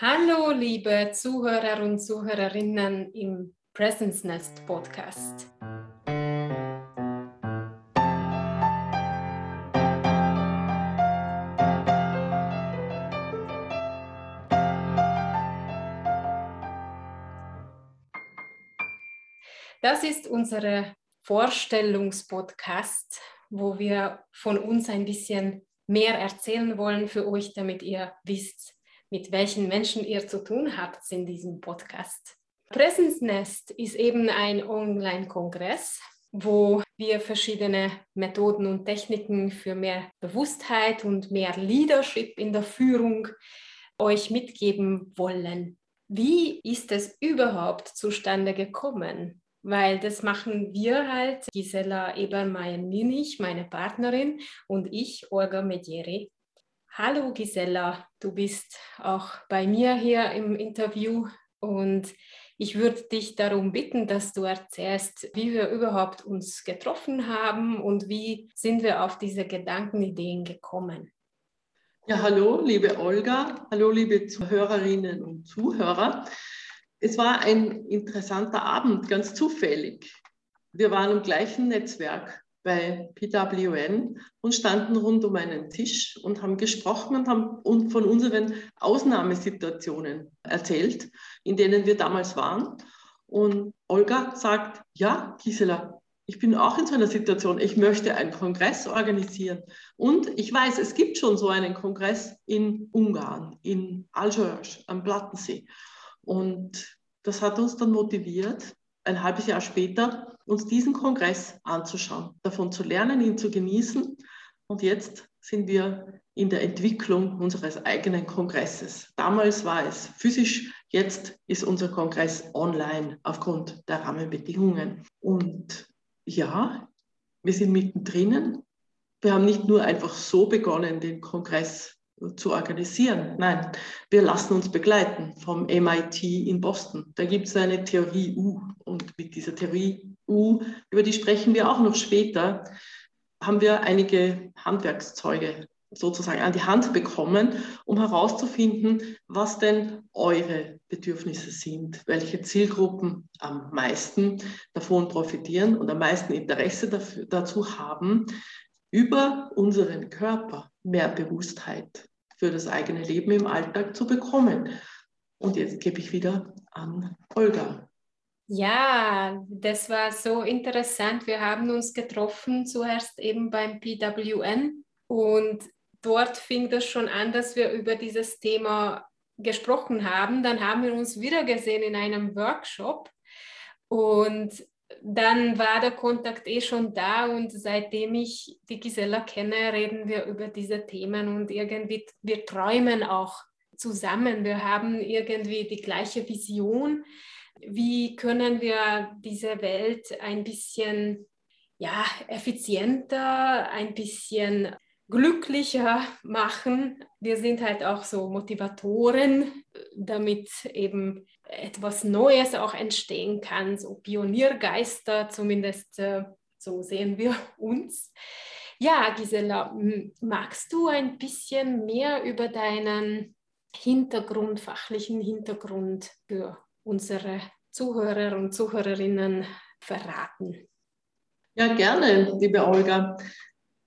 Hallo, liebe Zuhörer und Zuhörerinnen im Presence Nest Podcast. Das ist unsere Vorstellungspodcast, wo wir von uns ein bisschen mehr erzählen wollen für euch, damit ihr wisst, mit welchen Menschen ihr zu tun habt in diesem Podcast. Presence Nest ist eben ein Online-Kongress, wo wir verschiedene Methoden und Techniken für mehr Bewusstheit und mehr Leadership in der Führung euch mitgeben wollen. Wie ist es überhaupt zustande gekommen? weil das machen wir halt, Gisela Ebermeier-Ninich, meine Partnerin, und ich, Olga Medieri. Hallo Gisela, du bist auch bei mir hier im Interview und ich würde dich darum bitten, dass du erzählst, wie wir überhaupt uns getroffen haben und wie sind wir auf diese Gedankenideen gekommen. Ja, hallo, liebe Olga, hallo, liebe Zuhörerinnen und Zuhörer. Es war ein interessanter Abend, ganz zufällig. Wir waren im gleichen Netzwerk bei PWN und standen rund um einen Tisch und haben gesprochen und haben von unseren Ausnahmesituationen erzählt, in denen wir damals waren. Und Olga sagt, ja, Gisela, ich bin auch in so einer Situation, ich möchte einen Kongress organisieren. Und ich weiß, es gibt schon so einen Kongress in Ungarn, in Algiers am Plattensee. Und das hat uns dann motiviert, ein halbes Jahr später uns diesen Kongress anzuschauen, davon zu lernen, ihn zu genießen. Und jetzt sind wir in der Entwicklung unseres eigenen Kongresses. Damals war es physisch, jetzt ist unser Kongress online aufgrund der Rahmenbedingungen. Und ja, wir sind mittendrin. Wir haben nicht nur einfach so begonnen, den Kongress zu organisieren. Nein, wir lassen uns begleiten vom MIT in Boston. Da gibt es eine Theorie U und mit dieser Theorie U, über die sprechen wir auch noch später, haben wir einige Handwerkszeuge sozusagen an die Hand bekommen, um herauszufinden, was denn eure Bedürfnisse sind, welche Zielgruppen am meisten davon profitieren und am meisten Interesse dafür, dazu haben, über unseren Körper mehr Bewusstheit für das eigene Leben im Alltag zu bekommen. Und jetzt gebe ich wieder an Olga. Ja, das war so interessant. Wir haben uns getroffen, zuerst eben beim PWN und dort fing das schon an, dass wir über dieses Thema gesprochen haben. Dann haben wir uns wieder gesehen in einem Workshop und dann war der Kontakt eh schon da und seitdem ich die Gisela kenne, reden wir über diese Themen und irgendwie wir träumen auch zusammen. Wir haben irgendwie die gleiche Vision. Wie können wir diese Welt ein bisschen ja, effizienter, ein bisschen glücklicher machen. Wir sind halt auch so Motivatoren, damit eben etwas Neues auch entstehen kann, so Pioniergeister, zumindest äh, so sehen wir uns. Ja, Gisela, magst du ein bisschen mehr über deinen Hintergrund, fachlichen Hintergrund für unsere Zuhörer und Zuhörerinnen verraten? Ja, gerne, liebe Olga.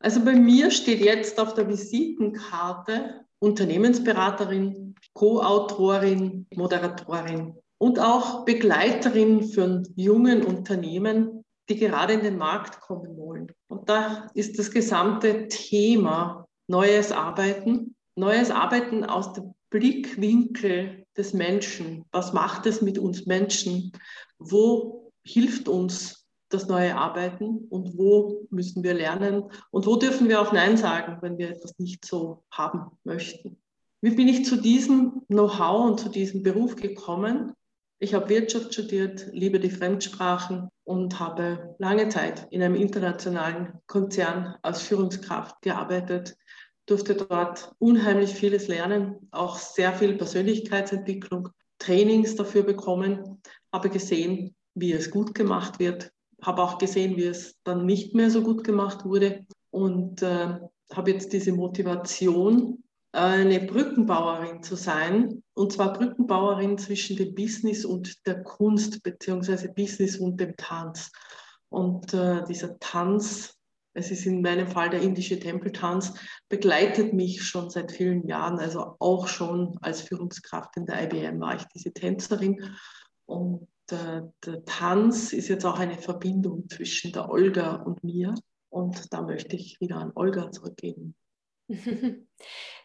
Also bei mir steht jetzt auf der Visitenkarte Unternehmensberaterin, Co-Autorin, Moderatorin und auch Begleiterin von jungen Unternehmen, die gerade in den Markt kommen wollen. Und da ist das gesamte Thema neues Arbeiten, neues Arbeiten aus dem Blickwinkel des Menschen. Was macht es mit uns Menschen? Wo hilft uns das neue Arbeiten und wo müssen wir lernen und wo dürfen wir auch Nein sagen, wenn wir etwas nicht so haben möchten. Wie bin ich zu diesem Know-how und zu diesem Beruf gekommen? Ich habe Wirtschaft studiert, liebe die Fremdsprachen und habe lange Zeit in einem internationalen Konzern als Führungskraft gearbeitet, durfte dort unheimlich vieles lernen, auch sehr viel Persönlichkeitsentwicklung, Trainings dafür bekommen, habe gesehen, wie es gut gemacht wird, habe auch gesehen, wie es dann nicht mehr so gut gemacht wurde und äh, habe jetzt diese Motivation, eine Brückenbauerin zu sein, und zwar Brückenbauerin zwischen dem Business und der Kunst, beziehungsweise Business und dem Tanz. Und äh, dieser Tanz, es ist in meinem Fall der indische Tempeltanz, begleitet mich schon seit vielen Jahren. Also auch schon als Führungskraft in der IBM war ich diese Tänzerin. Und äh, der Tanz ist jetzt auch eine Verbindung zwischen der Olga und mir. Und da möchte ich wieder an Olga zurückgeben.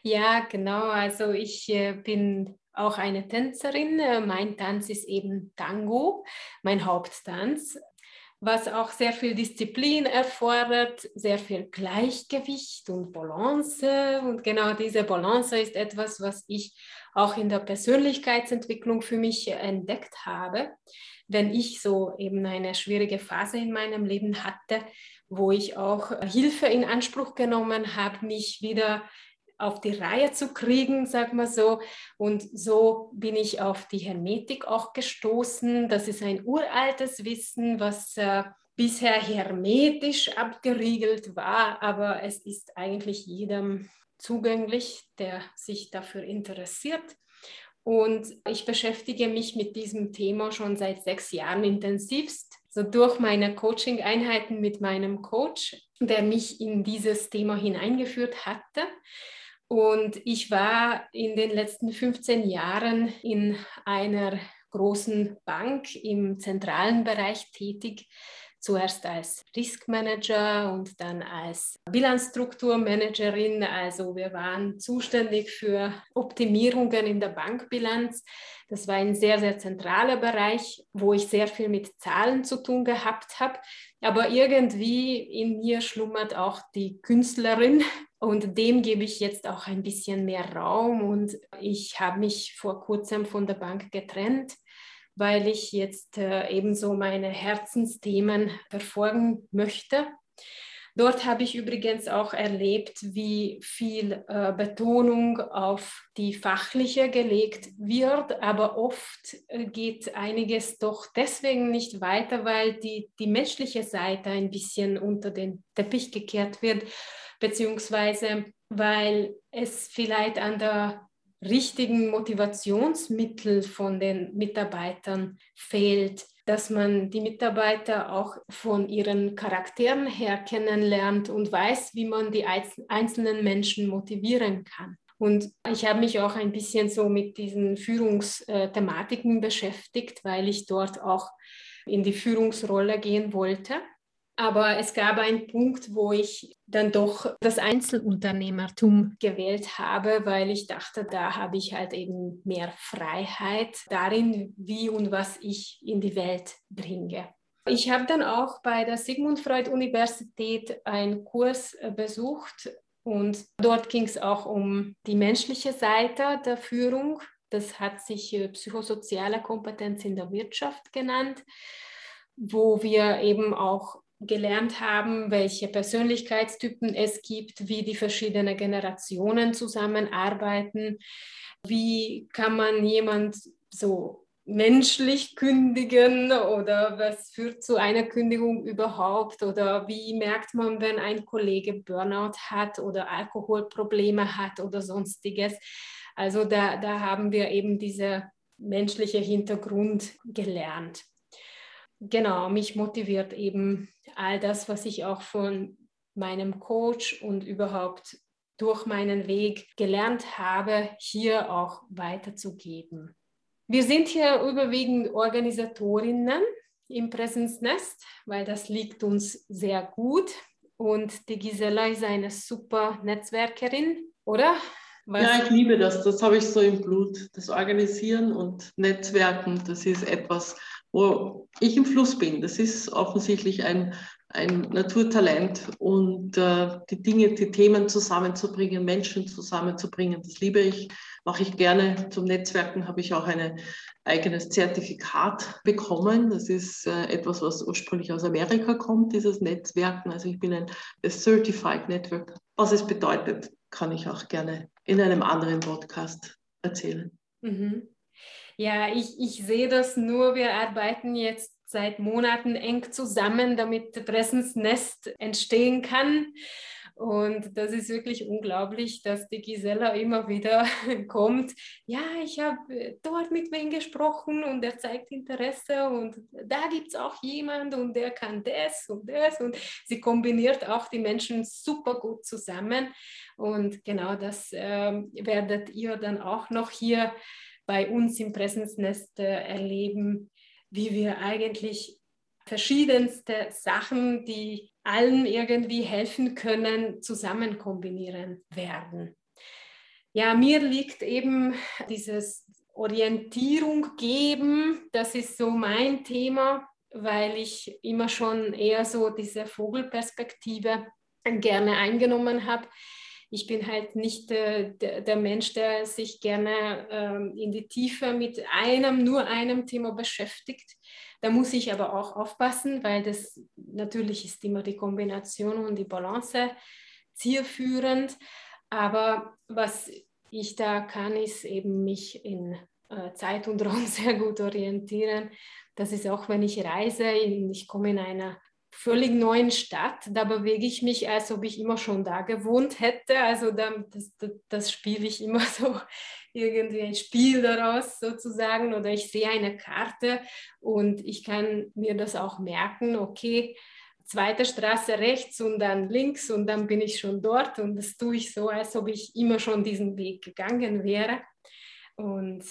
Ja, genau. Also ich äh, bin auch eine Tänzerin. Mein Tanz ist eben Tango, mein Haupttanz, was auch sehr viel Disziplin erfordert, sehr viel Gleichgewicht und Balance. Und genau diese Balance ist etwas, was ich auch in der Persönlichkeitsentwicklung für mich entdeckt habe, wenn ich so eben eine schwierige Phase in meinem Leben hatte wo ich auch Hilfe in Anspruch genommen habe, mich wieder auf die Reihe zu kriegen, sag mal so. Und so bin ich auf die Hermetik auch gestoßen. Das ist ein uraltes Wissen, was äh, bisher hermetisch abgeriegelt war, aber es ist eigentlich jedem zugänglich, der sich dafür interessiert. Und ich beschäftige mich mit diesem Thema schon seit sechs Jahren intensivst, so durch meine Coaching-Einheiten mit meinem Coach, der mich in dieses Thema hineingeführt hatte. Und ich war in den letzten 15 Jahren in einer großen Bank im zentralen Bereich tätig zuerst als Risk Manager und dann als Bilanzstrukturmanagerin. Also wir waren zuständig für Optimierungen in der Bankbilanz. Das war ein sehr, sehr zentraler Bereich, wo ich sehr viel mit Zahlen zu tun gehabt habe. Aber irgendwie in mir schlummert auch die Künstlerin und dem gebe ich jetzt auch ein bisschen mehr Raum. Und ich habe mich vor kurzem von der Bank getrennt weil ich jetzt äh, ebenso meine Herzensthemen verfolgen möchte. Dort habe ich übrigens auch erlebt, wie viel äh, Betonung auf die fachliche gelegt wird, aber oft äh, geht einiges doch deswegen nicht weiter, weil die, die menschliche Seite ein bisschen unter den Teppich gekehrt wird, beziehungsweise weil es vielleicht an der richtigen Motivationsmittel von den Mitarbeitern fehlt, dass man die Mitarbeiter auch von ihren Charakteren her kennenlernt und weiß, wie man die einzelnen Menschen motivieren kann. Und ich habe mich auch ein bisschen so mit diesen Führungsthematiken beschäftigt, weil ich dort auch in die Führungsrolle gehen wollte. Aber es gab einen Punkt, wo ich dann doch das Einzelunternehmertum gewählt habe, weil ich dachte, da habe ich halt eben mehr Freiheit darin, wie und was ich in die Welt bringe. Ich habe dann auch bei der Sigmund Freud Universität einen Kurs äh, besucht und dort ging es auch um die menschliche Seite der Führung. Das hat sich äh, psychosoziale Kompetenz in der Wirtschaft genannt, wo wir eben auch gelernt haben, welche Persönlichkeitstypen es gibt, wie die verschiedenen Generationen zusammenarbeiten, wie kann man jemand so menschlich kündigen oder was führt zu einer Kündigung überhaupt oder wie merkt man, wenn ein Kollege Burnout hat oder Alkoholprobleme hat oder sonstiges. Also da, da haben wir eben diese menschliche Hintergrund gelernt genau, mich motiviert eben all das, was ich auch von meinem Coach und überhaupt durch meinen Weg gelernt habe, hier auch weiterzugeben. Wir sind hier überwiegend Organisatorinnen im Präsenznest, weil das liegt uns sehr gut. Und die Gisela ist eine super Netzwerkerin, oder? Was ja, ich liebe das. Das habe ich so im Blut. Das Organisieren und Netzwerken, das ist etwas, wo ich im Fluss bin. Das ist offensichtlich ein, ein Naturtalent und äh, die Dinge, die Themen zusammenzubringen, Menschen zusammenzubringen, das liebe ich, mache ich gerne. Zum Netzwerken habe ich auch ein eigenes Zertifikat bekommen. Das ist äh, etwas, was ursprünglich aus Amerika kommt, dieses Netzwerken. Also ich bin ein Certified Network. Was es bedeutet, kann ich auch gerne in einem anderen Podcast erzählen. Mhm. Ja, ich, ich sehe das nur. Wir arbeiten jetzt seit Monaten eng zusammen, damit Pressensnest entstehen kann. Und das ist wirklich unglaublich, dass die Gisela immer wieder kommt. Ja, ich habe dort mit wem gesprochen und er zeigt Interesse und da gibt es auch jemand und der kann das und das. Und sie kombiniert auch die Menschen super gut zusammen. Und genau das äh, werdet ihr dann auch noch hier bei uns im Präsensnest äh, erleben, wie wir eigentlich verschiedenste Sachen, die allen irgendwie helfen können, zusammen kombinieren werden. Ja, mir liegt eben dieses Orientierung geben, das ist so mein Thema, weil ich immer schon eher so diese Vogelperspektive gerne eingenommen habe. Ich bin halt nicht äh, der, der, Mensch, der sich gerne ähm, in die Tiefe mit einem, nur einem Thema beschäftigt. Da muss ich aber auch aufpassen, weil das natürlich ist immer die Kombination und die Balance zielführend. Aber was ich da kann, ist eben mich in äh, Zeit und Raum sehr gut orientieren. Das ist auch, wenn ich reise, ich komme in einer völlig neuen Stadt. Da bewege ich mich, als ob ich immer schon da gewohnt hätte. Also da, das, das, das spiele ich immer so irgendwie ein Spiel daraus sozusagen oder ich sehe eine Karte und ich kann mir das auch merken, okay, zweite Straße rechts und dann links und dann bin ich schon dort und das tue ich so, als ob ich immer schon diesen Weg gegangen wäre. Und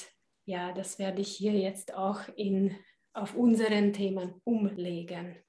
ja, das werde ich hier jetzt auch in, auf unseren Themen umlegen.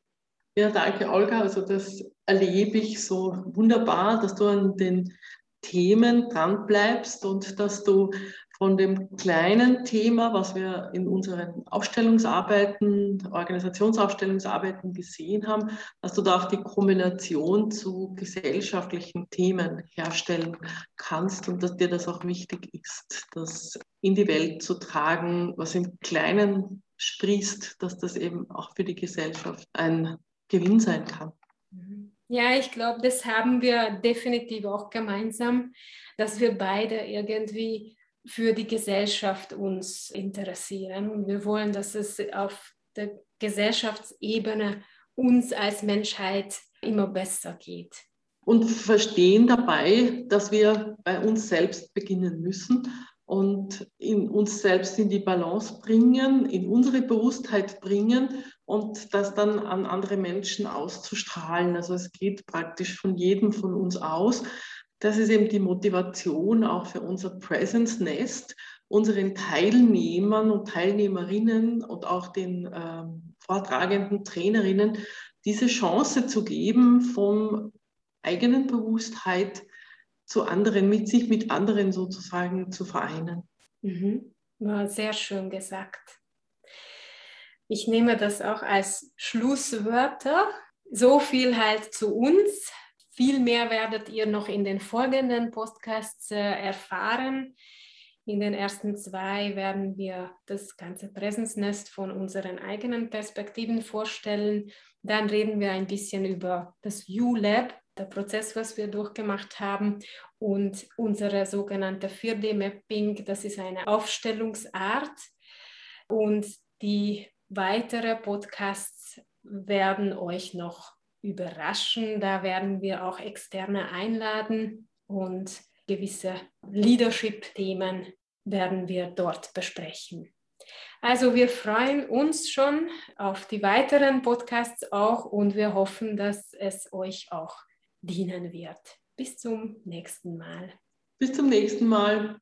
Ja, danke, Olga. Also das erlebe ich so wunderbar, dass du an den Themen dranbleibst und dass du von dem kleinen Thema, was wir in unseren Aufstellungsarbeiten, Organisationsaufstellungsarbeiten gesehen haben, dass du da auch die Kombination zu gesellschaftlichen Themen herstellen kannst und dass dir das auch wichtig ist, das in die Welt zu tragen, was im Kleinen sprießt, dass das eben auch für die Gesellschaft ein Gewinn sein kann. Mhm. Ja, ich glaube, das haben wir definitiv auch gemeinsam, dass wir beide irgendwie für die Gesellschaft uns interessieren. Und wir wollen, dass es auf der Gesellschaftsebene uns als Menschheit immer besser geht. Und verstehen dabei, dass wir bei uns selbst beginnen müssen und in uns selbst in die Balance bringen, in unsere Bewusstheit bringen und das dann an andere Menschen auszustrahlen. Also es geht praktisch von jedem von uns aus. Das ist eben die Motivation auch für unser Presence Nest, unseren Teilnehmern und Teilnehmerinnen und auch den ähm, vortragenden Trainerinnen diese Chance zu geben, vom eigenen Bewusstheit zu anderen, mit sich mit anderen sozusagen zu vereinen. Mhm. War sehr schön gesagt. Ich nehme das auch als Schlusswörter. So viel halt zu uns. Viel mehr werdet ihr noch in den folgenden Podcasts äh, erfahren. In den ersten zwei werden wir das ganze Präsensnest von unseren eigenen Perspektiven vorstellen. Dann reden wir ein bisschen über das U-Lab, der Prozess, was wir durchgemacht haben und unsere sogenannte 4D-Mapping, das ist eine Aufstellungsart und die weitere Podcasts werden euch noch überraschen. Da werden wir auch externe einladen und gewisse Leadership-Themen werden wir dort besprechen. Also wir freuen uns schon auf die weiteren Podcasts auch und wir hoffen, dass es euch auch dienen wird. Bis zum nächsten Mal. Bis zum nächsten Mal.